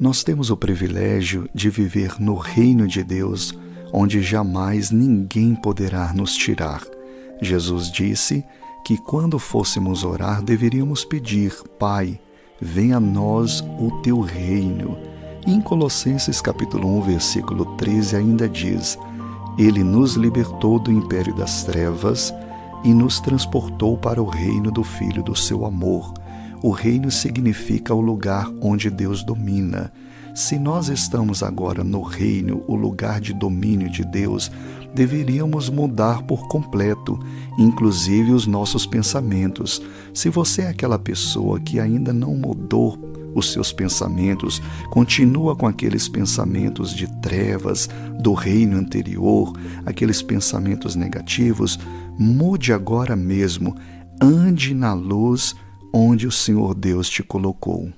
Nós temos o privilégio de viver no reino de Deus, onde jamais ninguém poderá nos tirar. Jesus disse que quando fôssemos orar deveríamos pedir: Pai, venha a nós o teu reino. Em Colossenses capítulo 1, versículo 13 ainda diz: Ele nos libertou do império das trevas e nos transportou para o reino do Filho do seu amor o reino significa o lugar onde Deus domina. Se nós estamos agora no reino, o lugar de domínio de Deus, deveríamos mudar por completo, inclusive os nossos pensamentos. Se você é aquela pessoa que ainda não mudou os seus pensamentos, continua com aqueles pensamentos de trevas do reino anterior, aqueles pensamentos negativos, mude agora mesmo, ande na luz onde o Senhor Deus te colocou.